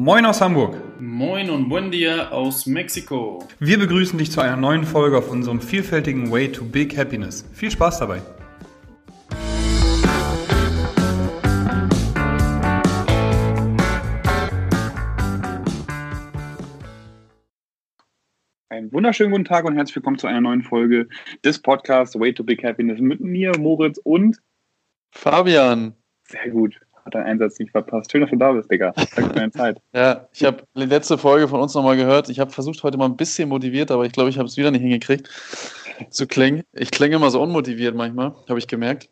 Moin aus Hamburg. Moin und buen dia aus Mexiko. Wir begrüßen dich zu einer neuen Folge auf unserem vielfältigen Way to Big Happiness. Viel Spaß dabei. Einen wunderschönen guten Tag und herzlich willkommen zu einer neuen Folge des Podcasts Way to Big Happiness mit mir, Moritz und Fabian. Sehr gut. Hat deinen Einsatz nicht verpasst. Schön, dass du da bist, Digga. Danke für deine Zeit. Ja, ich habe die letzte Folge von uns nochmal gehört. Ich habe versucht, heute mal ein bisschen motiviert, aber ich glaube, ich habe es wieder nicht hingekriegt zu klingen. Ich klinge immer so unmotiviert manchmal, habe ich gemerkt.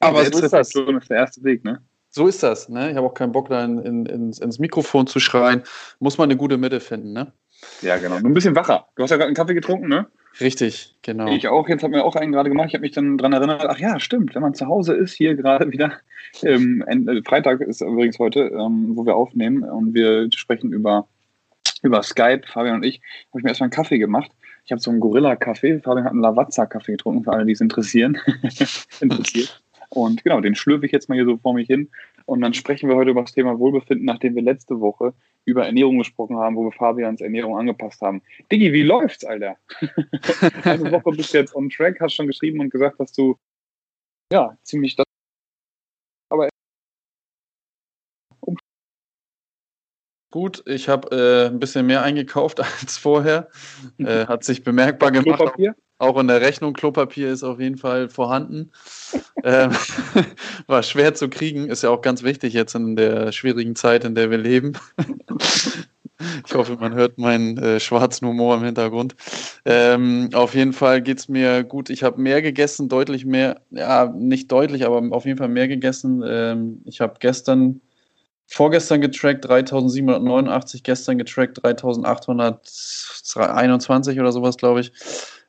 Aber so ist das. Das ist der erste Weg, ne? So ist das. Ne? Ich habe auch keinen Bock, da in, in, ins, ins Mikrofon zu schreien. Muss man eine gute Mitte finden, ne? Ja, genau. Nur ein bisschen wacher. Du hast ja gerade einen Kaffee getrunken, ne? Richtig, genau. Ich auch. Jetzt hat mir auch einen gerade gemacht. Ich habe mich dann daran erinnert, ach ja, stimmt, wenn man zu Hause ist, hier gerade wieder. Ähm, äh, Freitag ist übrigens heute, ähm, wo wir aufnehmen und wir sprechen über, über Skype, Fabian und ich, habe ich mir erstmal einen Kaffee gemacht. Ich habe so einen Gorilla-Kaffee. Fabian hat einen Lavazza-Kaffee getrunken, für alle, die es interessieren. interessiert. Und genau, den schlürfe ich jetzt mal hier so vor mich hin. Und dann sprechen wir heute über das Thema Wohlbefinden, nachdem wir letzte Woche über Ernährung gesprochen haben, wo wir Fabians Ernährung angepasst haben. Diggi, wie läuft's, Alter? Eine Woche bist du jetzt on track, hast schon geschrieben und gesagt, dass du ja ziemlich das. Aber Gut, ich habe äh, ein bisschen mehr eingekauft als vorher. Äh, hat sich bemerkbar gemacht. Klopapier? Auch in der Rechnung Klopapier ist auf jeden Fall vorhanden. ähm, war schwer zu kriegen, ist ja auch ganz wichtig jetzt in der schwierigen Zeit, in der wir leben. ich hoffe, man hört meinen äh, schwarzen Humor im Hintergrund. Ähm, auf jeden Fall geht es mir gut. Ich habe mehr gegessen, deutlich mehr, ja, nicht deutlich, aber auf jeden Fall mehr gegessen. Ähm, ich habe gestern, vorgestern getrackt 3789, gestern getrackt 3821 oder sowas, glaube ich.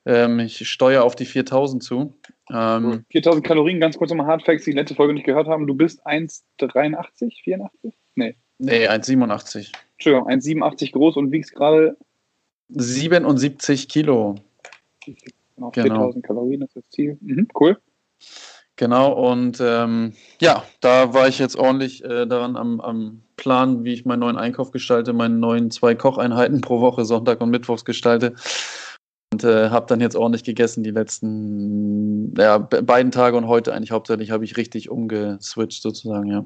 Ähm, ich steuere auf die 4000 zu. Ähm, 4000 Kalorien, ganz kurz nochmal Hardfacts, die letzte Folge nicht gehört haben. Du bist 1,83, 84? Nee. Nee, 1,87. Entschuldigung, 1,87 groß und wiegst gerade 77 Kilo. Genau, 4000 Kalorien ist das Ziel. Mhm, cool. Genau, und ähm, ja, da war ich jetzt ordentlich äh, daran am, am Plan, wie ich meinen neuen Einkauf gestalte, meine neuen zwei Kocheinheiten pro Woche, Sonntag und Mittwochs gestalte. Und äh, habe dann jetzt ordentlich gegessen die letzten ja, beiden Tage und heute eigentlich hauptsächlich habe ich richtig umgeswitcht sozusagen, ja.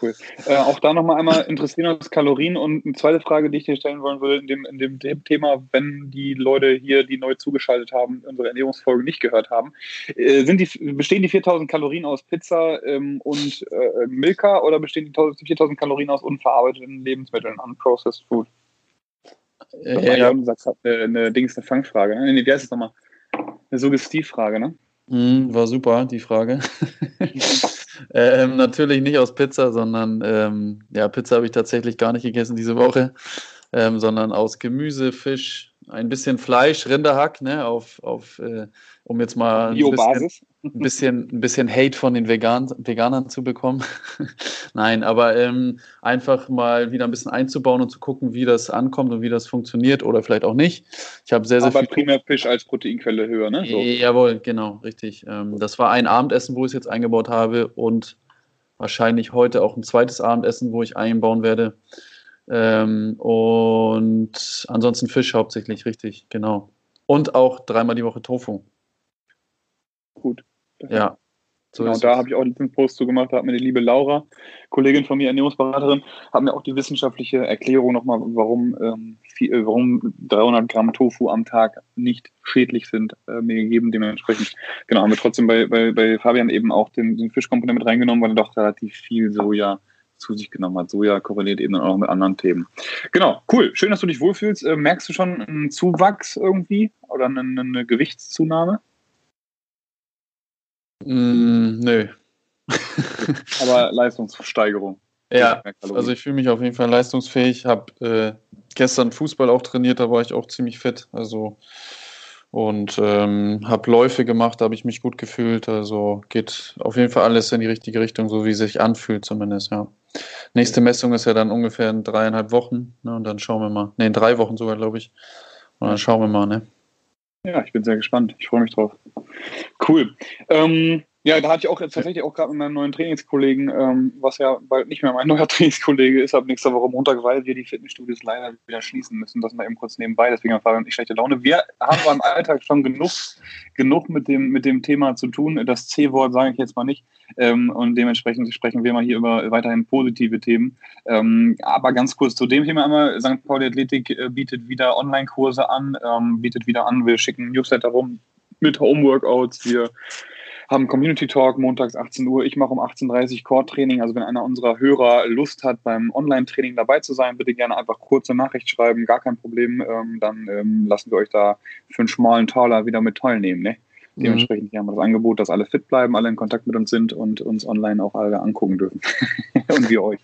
Cool. Äh, auch da nochmal einmal interessieren uns Kalorien und eine zweite Frage, die ich dir stellen wollen würde, in dem, in dem Thema, wenn die Leute hier, die neu zugeschaltet haben, unsere Ernährungsfolge nicht gehört haben, äh, sind die, bestehen die 4000 Kalorien aus Pizza ähm, und äh, Milka oder bestehen die 4000 Kalorien aus unverarbeiteten Lebensmitteln, unprocessed food? Das war ja, ja eine, eine Dings, eine Fangfrage. Ne? Nee, wie heißt es nochmal? Eine Suggestivfrage, ne? Mm, war super, die Frage. ähm, natürlich nicht aus Pizza, sondern ähm, ja, Pizza habe ich tatsächlich gar nicht gegessen diese Woche, ähm, sondern aus Gemüse, Fisch, ein bisschen Fleisch, Rinderhack, ne, auf, auf äh, um jetzt mal bisschen, ein bisschen, ein bisschen Hate von den Vegan, Veganern zu bekommen. Nein, aber ähm, einfach mal wieder ein bisschen einzubauen und zu gucken, wie das ankommt und wie das funktioniert oder vielleicht auch nicht. Ich habe sehr, sehr aber viel. primär Fisch als Proteinquelle höher, ne? So. Jawohl, genau, richtig. Ähm, das war ein Abendessen, wo ich es jetzt eingebaut habe und wahrscheinlich heute auch ein zweites Abendessen, wo ich einbauen werde. Ähm, und ansonsten Fisch hauptsächlich, richtig, genau. Und auch dreimal die Woche Tofu. Gut. Ja. So genau, da habe ich auch einen Post zu gemacht, da hat mir die liebe Laura, Kollegin von mir, Ernährungsberaterin, hat mir auch die wissenschaftliche Erklärung nochmal, warum, ähm, viel, äh, warum 300 Gramm Tofu am Tag nicht schädlich sind, äh, mir gegeben. Dementsprechend, genau, haben wir trotzdem bei, bei, bei Fabian eben auch den, den Fischkomponent mit reingenommen, weil er doch relativ viel Soja zu sich genommen hat. Soja korreliert eben auch mit anderen Themen. Genau, cool. Schön, dass du dich wohlfühlst. Äh, merkst du schon einen Zuwachs irgendwie oder eine, eine Gewichtszunahme? Mm, nö. Aber Leistungssteigerung. Ja, also ich fühle mich auf jeden Fall leistungsfähig. Habe äh, gestern Fußball auch trainiert, da war ich auch ziemlich fit. Also und ähm, habe Läufe gemacht, da habe ich mich gut gefühlt. Also geht auf jeden Fall alles in die richtige Richtung, so wie es sich anfühlt zumindest, ja. Nächste Messung ist ja dann ungefähr in dreieinhalb Wochen. Ne, und dann schauen wir mal. Ne, in drei Wochen sogar, glaube ich. Und dann schauen wir mal, ne? Ja, ich bin sehr gespannt. Ich freue mich drauf. Cool. Ähm, Ja, da hatte ich auch jetzt tatsächlich auch gerade mit meinem neuen Trainingskollegen, ähm, was ja bald nicht mehr mein neuer Trainingskollege ist, ab nächster Woche Montag, weil wir die Fitnessstudios leider wieder schließen müssen. Das mal eben kurz nebenbei, deswegen haben Fabian und ich schlechte Laune. Wir haben beim Alltag schon genug, genug mit dem, mit dem Thema zu tun. Das C-Wort sage ich jetzt mal nicht. Ähm, und dementsprechend sprechen wir mal hier über weiterhin positive Themen. Ähm, aber ganz kurz zu dem Thema einmal. St. Pauli Athletik äh, bietet wieder Online-Kurse an, ähm, bietet wieder an. Wir schicken Newsletter rum mit Homeworkouts. Wir haben Community Talk montags 18 Uhr. Ich mache um 18.30 Uhr Core-Training. Also wenn einer unserer Hörer Lust hat, beim Online-Training dabei zu sein, bitte gerne einfach kurze Nachricht schreiben, gar kein Problem. Ähm, dann ähm, lassen wir euch da für einen schmalen Taler wieder mit teilnehmen. Ne? Mhm. Dementsprechend haben wir das Angebot, dass alle fit bleiben, alle in Kontakt mit uns sind und uns online auch alle angucken dürfen. und wir euch.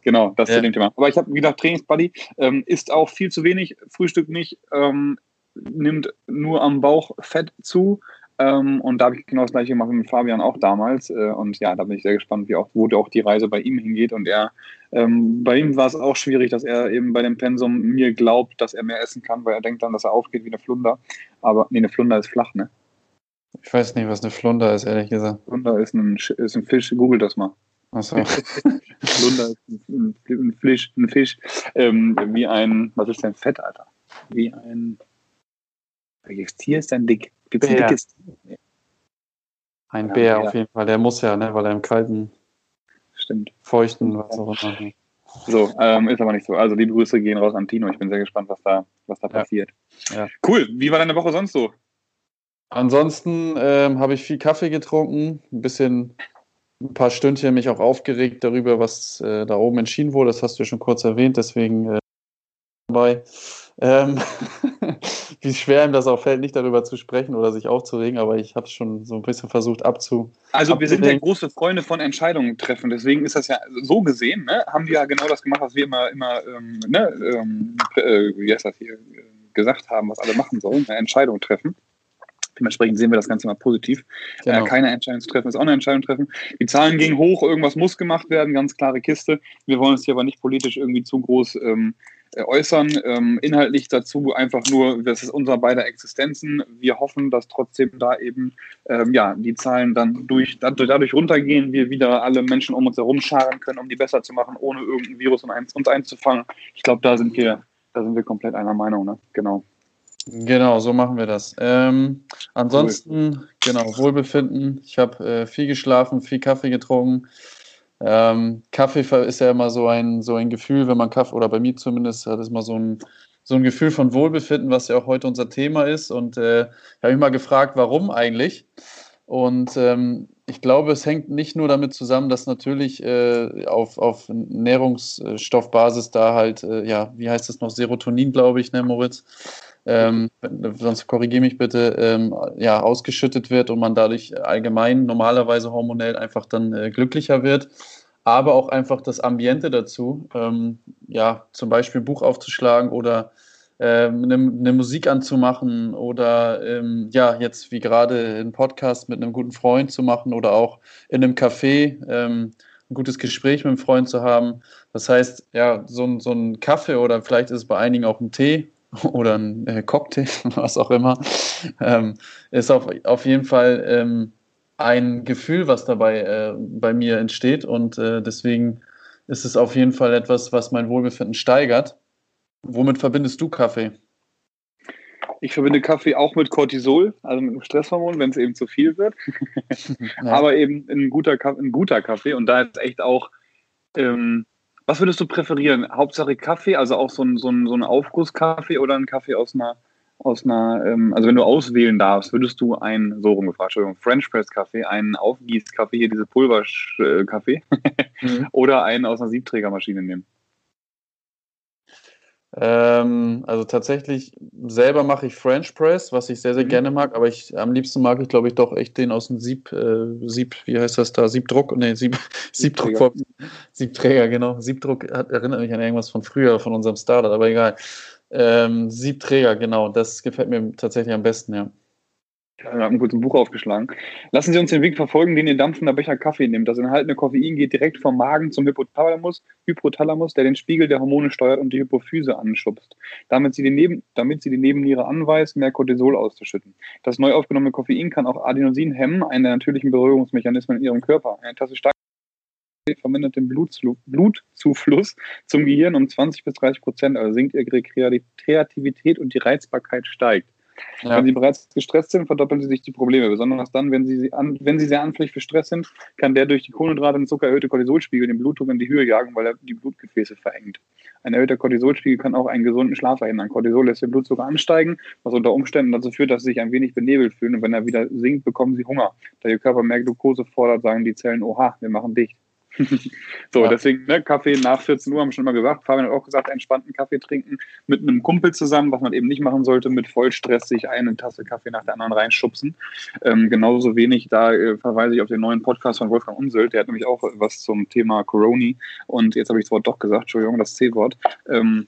Genau, das ja. zu dem Thema. Aber ich habe, wie gesagt, Trainingsbuddy ähm, ist auch viel zu wenig, Frühstück nicht, ähm, nimmt nur am Bauch Fett zu. Ähm, und da habe ich genau das gleiche gemacht mit Fabian auch damals. Äh, und ja, da bin ich sehr gespannt, wie auch, wo auch die Reise bei ihm hingeht. Und er, ähm, bei ihm war es auch schwierig, dass er eben bei dem Pensum mir glaubt, dass er mehr essen kann, weil er denkt dann, dass er aufgeht wie eine Flunder. Aber nee, eine Flunder ist flach, ne? Ich weiß nicht, was eine Flunder ist, ehrlich gesagt. Flunder ist ein, ist ein Fisch, google das mal. Achso. Flunder ist ein, ein, Fisch, ein Fisch ähm, wie ein, was ist denn Fett, Alter? Wie ein, welches Tier ist denn dick? Gibt es ein dickes Tier? Ein ja, Bär auf jeden Fall, der muss ja, ne, weil er im kalten, Stimmt. feuchten, was auch immer. So, ähm, ist aber nicht so. Also die Grüße gehen raus an Tino. Ich bin sehr gespannt, was da, was da ja. passiert. Ja. Cool. Wie war deine Woche sonst so? Ansonsten ähm, habe ich viel Kaffee getrunken, ein bisschen, ein paar Stündchen mich auch aufgeregt darüber, was äh, da oben entschieden wurde. Das hast du schon kurz erwähnt, deswegen äh, dabei. Ähm, wie schwer ihm das auch fällt, nicht darüber zu sprechen oder sich aufzuregen, aber ich habe es schon so ein bisschen versucht abzu. Also wir sind ja große Freunde von Entscheidungen treffen, deswegen ist das ja so gesehen, ne, haben wir ja genau das gemacht, was wir immer, immer ähm, ne, ähm, äh, wie heißt das hier, äh, gesagt haben, was alle machen sollen, eine Entscheidung treffen. Dementsprechend sehen wir das Ganze mal positiv. Äh, genau. Äh, keine Entscheidung zu treffen ist auch eine Entscheidung treffen. Die Zahlen gingen hoch, irgendwas muss gemacht werden, ganz klare Kiste. Wir wollen es hier aber nicht politisch irgendwie zu groß ähm, äh, äußern. Ähm, inhaltlich dazu einfach nur, das ist unser beider Existenzen. Wir hoffen, dass trotzdem da eben ähm, ja, die Zahlen dann durch, dadurch runtergehen, wir wieder alle Menschen um uns herum scharen können, um die besser zu machen, ohne irgendein Virus uns einzufangen. Ich glaube, da sind wir, da sind wir komplett einer Meinung, ne? Genau. Genau, so machen wir das. Ähm, ansonsten, cool. genau, Wohlbefinden. Ich habe äh, viel geschlafen, viel Kaffee getrunken. Ähm, Kaffee ist ja immer so ein, so ein Gefühl, wenn man Kaffee, oder bei mir zumindest, hat es mal so ein, so ein Gefühl von Wohlbefinden, was ja auch heute unser Thema ist. Und äh, ich habe mich mal gefragt, warum eigentlich? Und ähm, ich glaube, es hängt nicht nur damit zusammen, dass natürlich äh, auf, auf Nährungsstoffbasis da halt, äh, ja, wie heißt das noch, Serotonin, glaube ich, ne, Moritz? Ähm, sonst korrigiere mich bitte, ähm, ja, ausgeschüttet wird und man dadurch allgemein normalerweise hormonell einfach dann äh, glücklicher wird. Aber auch einfach das Ambiente dazu, ähm, ja, zum Beispiel ein Buch aufzuschlagen oder ähm, eine, eine, Musik anzumachen oder ähm, ja, jetzt wie gerade einen Podcast mit einem guten Freund zu machen oder auch in einem Café ähm, ein gutes Gespräch mit einem Freund zu haben. Das heißt, ja, so so ein Kaffee oder vielleicht ist es bei einigen auch ein Tee oder ein äh, Cocktail, was auch immer, ähm, ist auf, auf jeden Fall ähm, ein Gefühl, was dabei äh, bei mir entsteht und äh, deswegen ist es auf jeden Fall etwas, was mein Wohlbefinden steigert. Womit verbindest du Kaffee? Ich verbinde Kaffee auch mit Cortisol, also mit einem Stresshormon, wenn es eben zu viel wird. ja. Aber eben ein guter, ein guter Kaffee und da ist echt auch, ähm, was würdest du präferieren? Hauptsache Kaffee, also auch so ein, so ein, so ein Aufgusskaffee oder ein Kaffee aus einer, aus einer ähm, also wenn du auswählen darfst, würdest du einen, so rumgefragt, Entschuldigung, French Press Kaffee, einen Aufgießkaffee, hier diese Pulverkaffee, mhm. oder einen aus einer Siebträgermaschine nehmen? Ähm, also tatsächlich selber mache ich French Press, was ich sehr, sehr mhm. gerne mag, aber ich am liebsten mag ich, glaube ich, doch echt den aus dem Sieb, äh, Sieb, wie heißt das da? Siebdruck? Nee, Sieb, Siebdruck, Siebträger, genau. Siebdruck hat, erinnert mich an irgendwas von früher, von unserem Startup, aber egal. Ähm, Siebträger, genau, das gefällt mir tatsächlich am besten, ja. Ich habe kurz ein Buch aufgeschlagen. Lassen Sie uns den Weg verfolgen, den Ihr dampfender Becher Kaffee nimmt. Das enthaltene Koffein geht direkt vom Magen zum Hypothalamus, Hypothalamus, der den Spiegel der Hormone steuert und die Hypophyse anschubst, damit sie, die Neben, damit sie die Nebenniere anweist, mehr Cortisol auszuschütten. Das neu aufgenommene Koffein kann auch Adenosin hemmen, einen der natürlichen Berührungsmechanismen in Ihrem Körper. Eine Tasse stark vermindert den Blutzufluss zum Gehirn um 20 bis 30 Prozent, also sinkt ihre Kreativität und die Reizbarkeit steigt. Ja. Wenn Sie bereits gestresst sind, verdoppeln Sie sich die Probleme. Besonders dann, wenn Sie, an, wenn Sie sehr anfällig für Stress sind, kann der durch die Kohlenhydrate und Zucker erhöhte Cortisolspiegel den Blutdruck in die Höhe jagen, weil er die Blutgefäße verengt. Ein erhöhter Cortisolspiegel kann auch einen gesunden Schlaf verhindern. Cortisol lässt den Blutzucker ansteigen, was unter Umständen dazu führt, dass Sie sich ein wenig benebelt fühlen. Und wenn er wieder sinkt, bekommen Sie Hunger. Da Ihr Körper mehr Glucose fordert, sagen die Zellen, oha, wir machen dicht. so, ja. deswegen, ne, Kaffee nach 14 Uhr haben wir schon mal gesagt. Fabian hat auch gesagt, entspannten Kaffee trinken mit einem Kumpel zusammen, was man eben nicht machen sollte, mit Vollstress sich eine Tasse Kaffee nach der anderen reinschubsen. Ähm, genauso wenig, da äh, verweise ich auf den neuen Podcast von Wolfgang Unseld, der hat nämlich auch was zum Thema Coroni und jetzt habe ich das Wort doch gesagt, Entschuldigung, das C-Wort. Ähm,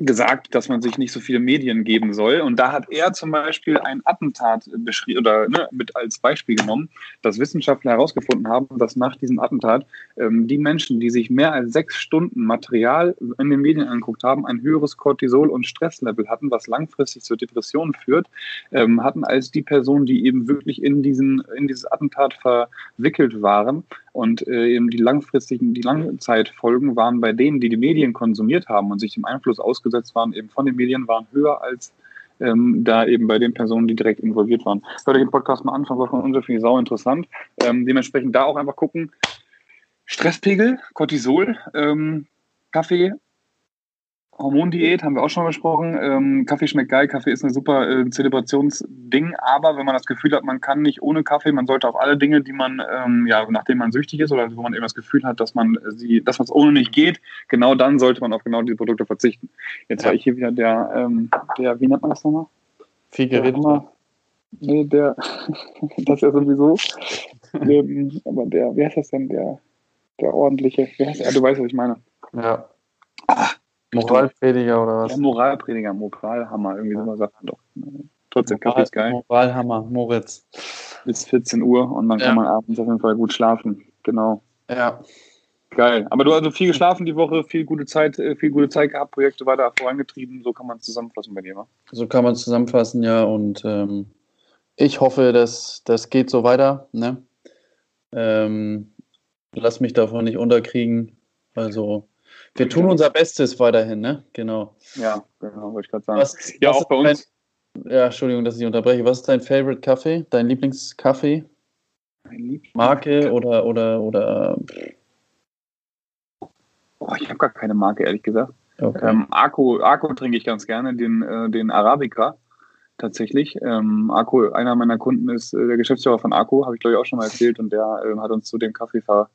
gesagt, dass man sich nicht so viele Medien geben soll. Und da hat er zum Beispiel ein Attentat beschrieben oder ne, mit als Beispiel genommen, dass Wissenschaftler herausgefunden haben, dass nach diesem Attentat ähm, die Menschen, die sich mehr als sechs Stunden Material in den Medien angeguckt haben, ein höheres Cortisol- und Stresslevel hatten, was langfristig zur Depression führt, ähm, hatten als die Personen, die eben wirklich in diesen in dieses Attentat verwickelt waren. Und äh, eben die langfristigen, die Langzeitfolgen waren bei denen, die die Medien konsumiert haben und sich dem Einfluss ausgesetzt waren, eben von den Medien, waren höher als ähm, da eben bei den Personen, die direkt involviert waren. Hört euch den Podcast mal an, von Wolfgang Unser, finde ich sau interessant. Ähm, dementsprechend da auch einfach gucken. Stresspegel, Cortisol, ähm, Kaffee, Hormondiät haben wir auch schon besprochen. Ähm, Kaffee schmeckt geil. Kaffee ist ein super äh, Zelebrationsding. Aber wenn man das Gefühl hat, man kann nicht ohne Kaffee, man sollte auf alle Dinge, die man, ähm, ja, nachdem man süchtig ist oder wo man eben das Gefühl hat, dass man sie, dass man es ohne nicht geht, genau dann sollte man auf genau diese Produkte verzichten. Jetzt ja. war ich hier wieder der, ähm, der, wie nennt man das nochmal? Viel geredet. Nee, der, das ja sowieso. ähm, aber der, wie heißt das denn? Der, der ordentliche, wie heißt der? Du weißt, was ich meine. Ja. Ah, Moralprediger oder was? Ja, Moralprediger, Moralhammer, irgendwie ja. sowas sagt man doch. Trotzdem, Moral, Kaffee ist geil. Moralhammer, Moritz. Bis 14 Uhr und dann ja. kann man abends auf jeden Fall gut schlafen. Genau. Ja. Geil. Aber du hast also viel geschlafen die Woche, viel gute Zeit, äh, viel gute Zeit gehabt, Projekte weiter vorangetrieben. So kann man es zusammenfassen bei dir, wa? So kann man es zusammenfassen, ja. Und ähm, ich hoffe, dass das geht so weiter. Ne? Ähm, lass mich davon nicht unterkriegen. Also wir tun unser Bestes weiterhin, ne? Genau. Ja, genau, wollte ich gerade sagen. Was, ja, was auch bei uns. Dein, ja, Entschuldigung, dass ich unterbreche. Was ist dein Favorite Kaffee? Dein Lieblingskaffee? Mein Lieblings Marke oder oder oder. Oh, ich habe gar keine Marke, ehrlich gesagt. Okay. Ähm, Arco, Arco trinke ich ganz gerne, den, äh, den Arabica tatsächlich. Ähm, Arco, einer meiner Kunden ist äh, der Geschäftsführer von Arco, habe ich glaube ich auch schon mal erzählt, und der äh, hat uns zu dem Kaffee ver,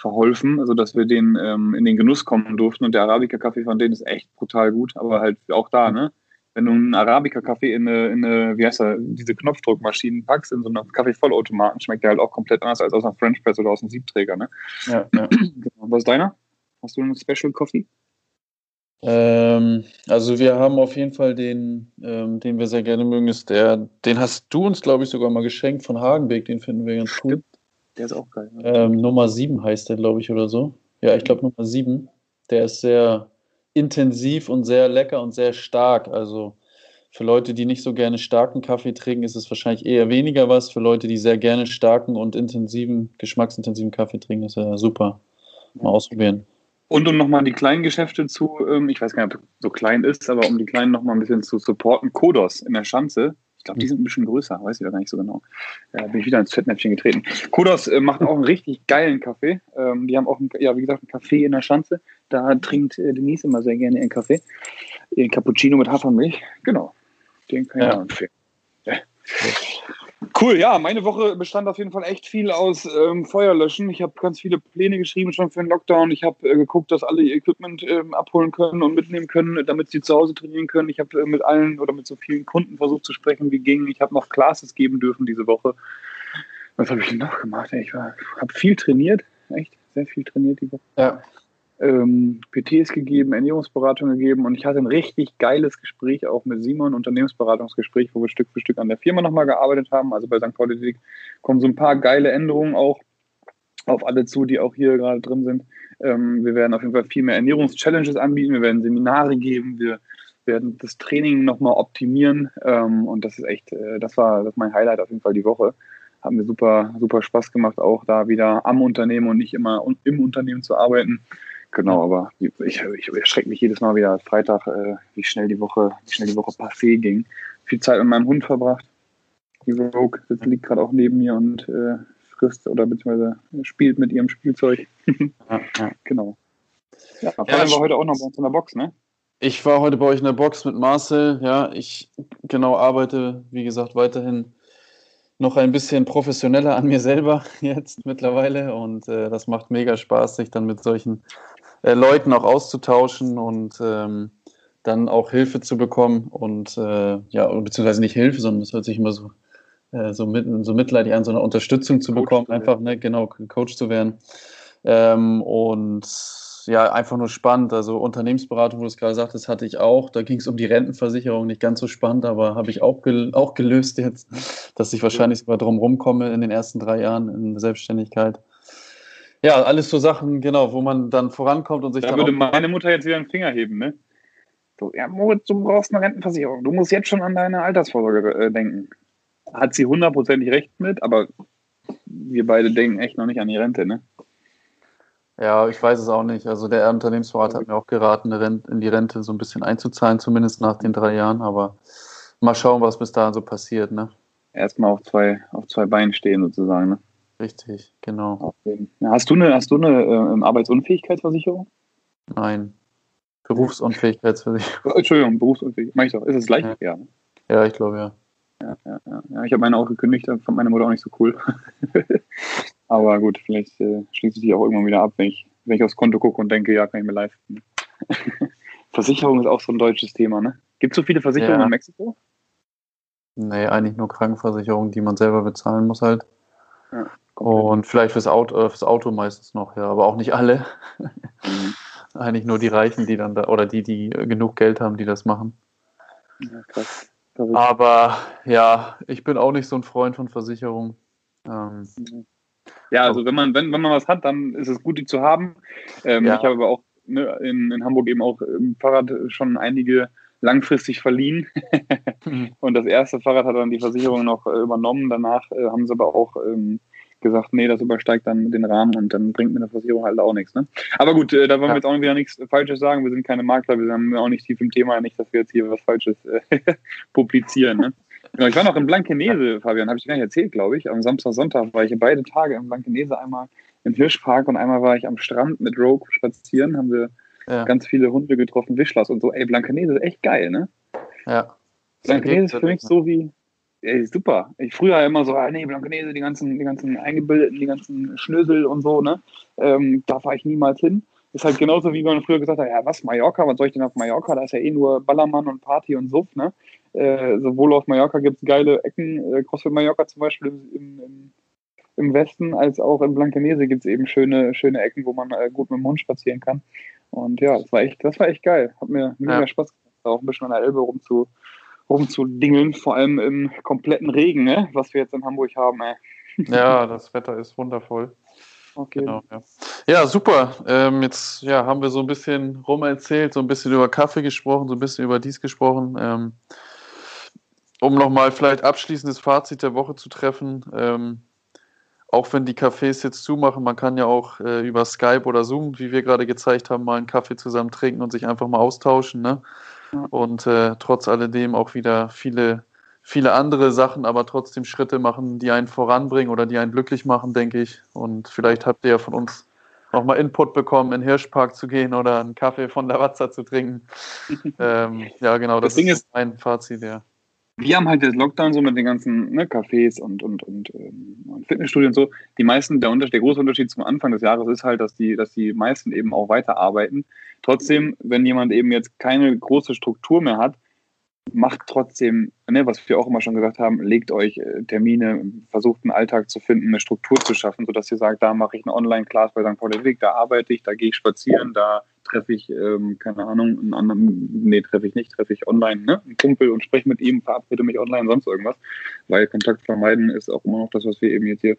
verholfen, also dass wir den ähm, in den Genuss kommen durften. Und der Arabica-Kaffee von denen ist echt brutal gut, aber halt auch da, ne? Wenn du einen Arabica-Kaffee in eine, in eine, wie heißt er, diese Knopfdruckmaschinen packst, in so einen Kaffeevollautomaten, schmeckt der halt auch komplett anders als aus einer French Press oder aus einem Siebträger, ne? Ja, ja. Genau. Was ist deiner? Hast du einen Special Coffee? Ähm, also wir haben auf jeden Fall den, ähm, den wir sehr gerne mögen, ist der, den hast du uns, glaube ich, sogar mal geschenkt von Hagenbeck, den finden wir ganz cool. Der ist auch geil. Ne? Ähm, Nummer 7 heißt der, glaube ich, oder so. Ja, ich glaube Nummer 7. Der ist sehr intensiv und sehr lecker und sehr stark. Also für Leute, die nicht so gerne starken Kaffee trinken, ist es wahrscheinlich eher weniger was. Für Leute, die sehr gerne starken und intensiven, geschmacksintensiven Kaffee trinken, ist er super. Mal ausprobieren. Und um nochmal die kleinen Geschäfte zu, ähm, ich weiß gar nicht, ob so klein ist, aber um die kleinen nochmal ein bisschen zu supporten, Kodos in der Schanze ich glaube, die sind ein bisschen größer, weiß ich da gar nicht so genau. Ja, bin ich wieder ins Fettnäpfchen getreten. Kodos äh, macht auch einen richtig geilen Kaffee. Ähm, die haben auch, einen, ja, wie gesagt, einen Kaffee in der Schanze. Da trinkt äh, Denise immer sehr gerne ihren Kaffee. Ihren Cappuccino mit Hafermilch. Genau. Den kann ich ja. auch empfehlen. Ja. Cool, ja, meine Woche bestand auf jeden Fall echt viel aus ähm, Feuerlöschen. Ich habe ganz viele Pläne geschrieben schon für den Lockdown. Ich habe äh, geguckt, dass alle ihr Equipment ähm, abholen können und mitnehmen können, damit sie zu Hause trainieren können. Ich habe äh, mit allen oder mit so vielen Kunden versucht zu sprechen, wie ging. Ich habe noch Classes geben dürfen diese Woche. Was habe ich noch gemacht? Ich habe viel trainiert, echt sehr viel trainiert die Woche. Ja. Ähm, PTs gegeben, Ernährungsberatung gegeben und ich hatte ein richtig geiles Gespräch auch mit Simon, Unternehmensberatungsgespräch, wo wir Stück für Stück an der Firma nochmal gearbeitet haben. Also bei St. Pauli kommen so ein paar geile Änderungen auch auf alle zu, die auch hier gerade drin sind. Ähm, wir werden auf jeden Fall viel mehr Ernährungschallenges anbieten, wir werden Seminare geben, wir werden das Training nochmal optimieren ähm, und das ist echt, äh, das war das mein Highlight auf jeden Fall die Woche. Hat mir super, super Spaß gemacht, auch da wieder am Unternehmen und nicht immer im Unternehmen zu arbeiten. Genau, aber ich, ich erschrecke mich jedes Mal wieder Freitag, äh, wie schnell die Woche, wie schnell die Woche passé ging. Viel Zeit mit meinem Hund verbracht. Die Rogue das liegt gerade auch neben mir und äh, frisst oder beziehungsweise spielt mit ihrem Spielzeug. ja, ja. Genau. Ja, ja, war heute auch noch bei uns in der Box, ne? Ich war heute bei euch in der Box mit Marcel. Ja, ich genau arbeite, wie gesagt, weiterhin noch ein bisschen professioneller an mir selber jetzt mittlerweile und äh, das macht mega Spaß, sich dann mit solchen äh, Leuten auch auszutauschen und ähm, dann auch Hilfe zu bekommen und äh, ja, beziehungsweise nicht Hilfe, sondern es hört sich immer so, äh, so, mit, so mitleidig an, so eine Unterstützung zu Coach bekommen, zu einfach, ne, genau, Coach zu werden. Ähm, und ja, einfach nur spannend. Also Unternehmensberatung, wo du es gerade sagtest, hatte ich auch. Da ging es um die Rentenversicherung, nicht ganz so spannend, aber habe ich auch, gel auch gelöst jetzt, dass ich wahrscheinlich sogar drum rumkomme in den ersten drei Jahren in der Selbstständigkeit. Ja, alles so Sachen, genau, wo man dann vorankommt und sich da dann. Da würde meine Mutter jetzt wieder einen Finger heben, ne? So, ja, Moritz, du brauchst eine Rentenversicherung. Du musst jetzt schon an deine Altersvorsorge äh, denken. Hat sie hundertprozentig recht mit, aber wir beide denken echt noch nicht an die Rente, ne? Ja, ich weiß es auch nicht. Also der Unternehmensberater hat mir auch geraten, in die Rente so ein bisschen einzuzahlen, zumindest nach den drei Jahren. Aber mal schauen, was bis dahin so passiert, ne? Erstmal auf zwei, auf zwei Beinen stehen sozusagen, ne? Richtig, genau. Hast du eine, hast du eine äh, Arbeitsunfähigkeitsversicherung? Nein. Berufsunfähigkeitsversicherung. Entschuldigung, Berufsunfähigkeit. Mach ich doch. Ist es gleich? Ja, ja, ja ich glaube ja. Ja, ja, ja. ja ich habe meine auch gekündigt, fand meine Mutter auch nicht so cool. Aber gut, vielleicht äh, schließt sich die auch irgendwann wieder ab, wenn ich, wenn ich aufs Konto gucke und denke, ja, kann ich mir leisten. Versicherung ist auch so ein deutsches Thema, ne? Gibt es so viele Versicherungen in Mexiko? Nee, eigentlich nur Krankenversicherungen, die man selber bezahlen muss halt. Ja, und vielleicht fürs Auto, äh, fürs Auto meistens noch, ja, aber auch nicht alle. Mhm. eigentlich nur die Reichen, die dann da, oder die, die genug Geld haben, die das machen. Ja, krass. Aber ja, ich bin auch nicht so ein Freund von Versicherungen. Ähm. Ja, also wenn man, wenn, wenn man was hat, dann ist es gut, die zu haben. Ähm, ja. Ich habe aber auch ne, in, in Hamburg eben auch im Fahrrad schon einige langfristig verliehen. Und das erste Fahrrad hat dann die Versicherung noch äh, übernommen. Danach äh, haben sie aber auch ähm, gesagt, nee, das übersteigt dann den Rahmen und dann bringt mir eine Versicherung halt auch nichts. Ne? Aber gut, äh, da wollen ja. wir jetzt auch wieder nichts Falsches sagen. Wir sind keine Makler, wir sind auch nicht tief im Thema, nicht, dass wir jetzt hier was Falsches äh, publizieren. Ne? Genau, ich war noch in Blankenese, Fabian, habe ich gar nicht erzählt, glaube ich. Am Samstag, Sonntag war ich beide Tage in Blankenese, einmal im Hirschpark und einmal war ich am Strand mit Rogue spazieren, haben wir ja. ganz viele Hunde getroffen, Wischlers und so. Ey, Blankenese ist echt geil, ne? Ja. Blankenese ist für mich so wie, ey, super. Ich früher immer so, ah, nee, Blankenese, die ganzen, die ganzen Eingebildeten, die ganzen Schnösel und so, ne? Ähm, da fahre ich niemals hin. Ist halt genauso, wie man früher gesagt hat, ja, was, Mallorca, was soll ich denn auf Mallorca? Da ist ja eh nur Ballermann und Party und Suff, ne? Äh, sowohl auf Mallorca gibt es geile Ecken, äh, CrossFit Mallorca zum Beispiel im, im, im, Westen, als auch in Blankenese gibt es eben schöne, schöne Ecken, wo man äh, gut mit dem Hund spazieren kann. Und ja, das war echt, das war echt geil. Hat mir mega ja. Spaß gemacht, auch ein bisschen an der Elbe rum zu, rumzudingeln, vor allem im kompletten Regen, ne? was wir jetzt in Hamburg haben. Ey. Ja, das Wetter ist wundervoll. Okay. Genau, ja. ja. super. Ähm, jetzt ja, haben wir so ein bisschen rum erzählt, so ein bisschen über Kaffee gesprochen, so ein bisschen über dies gesprochen. Ähm, um nochmal vielleicht abschließendes Fazit der Woche zu treffen. Ähm, auch wenn die Cafés jetzt zumachen, man kann ja auch äh, über Skype oder Zoom, wie wir gerade gezeigt haben, mal einen Kaffee zusammen trinken und sich einfach mal austauschen. Ne? Und äh, trotz alledem auch wieder viele viele andere Sachen, aber trotzdem Schritte machen, die einen voranbringen oder die einen glücklich machen, denke ich. Und vielleicht habt ihr ja von uns nochmal Input bekommen, in den Hirschpark zu gehen oder einen Kaffee von Lavazza zu trinken. ähm, ja, genau, das, das ist, ist mein Fazit, ja. Wir haben halt das Lockdown so mit den ganzen ne, Cafés und, und, und, ähm, und Fitnessstudien und so. Die meisten, der, Unterschied, der große Unterschied zum Anfang des Jahres ist halt, dass die, dass die meisten eben auch weiterarbeiten. Trotzdem, wenn jemand eben jetzt keine große Struktur mehr hat, macht trotzdem, ne, was wir auch immer schon gesagt haben, legt euch äh, Termine, versucht einen Alltag zu finden, eine Struktur zu schaffen, sodass ihr sagt, da mache ich eine Online-Class bei St. Pauli da arbeite ich, da gehe ich spazieren, da treffe ich, ähm, keine Ahnung, einen anderen, nee, treffe ich nicht, treffe ich online, ne, einen Kumpel und spreche mit ihm, verabrede mich online, sonst irgendwas, weil Kontakt vermeiden ist auch immer noch das, was wir eben jetzt hier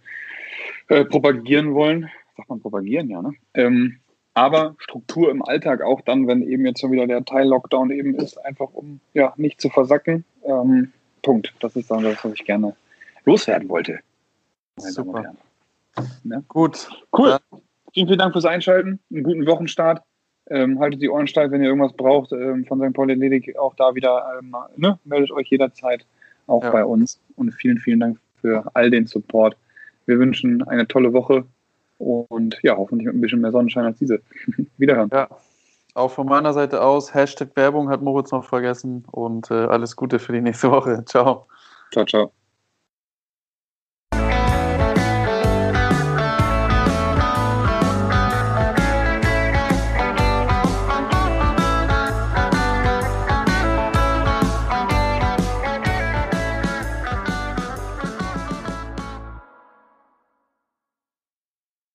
äh, propagieren wollen. Sagt man propagieren, ja, ne? Ähm, aber Struktur im Alltag auch dann, wenn eben jetzt schon wieder der Teil Lockdown eben ist, einfach um ja nicht zu versacken. Ähm, Punkt. Das ist dann das, was ich gerne loswerden wollte. Super. Ne? Gut. Cool. Vielen, vielen Dank fürs Einschalten. Einen guten Wochenstart. Ähm, haltet die Ohren steif, wenn ihr irgendwas braucht ähm, von St. Pauli Ledig. Auch da wieder, ähm, ne? meldet euch jederzeit auch ja. bei uns. Und vielen, vielen Dank für all den Support. Wir wünschen eine tolle Woche und ja, hoffentlich mit ein bisschen mehr Sonnenschein als diese. Wiederhören. Ja, auch von meiner Seite aus. Hashtag Werbung hat Moritz noch vergessen und äh, alles Gute für die nächste Woche. Ciao. Ciao, ciao.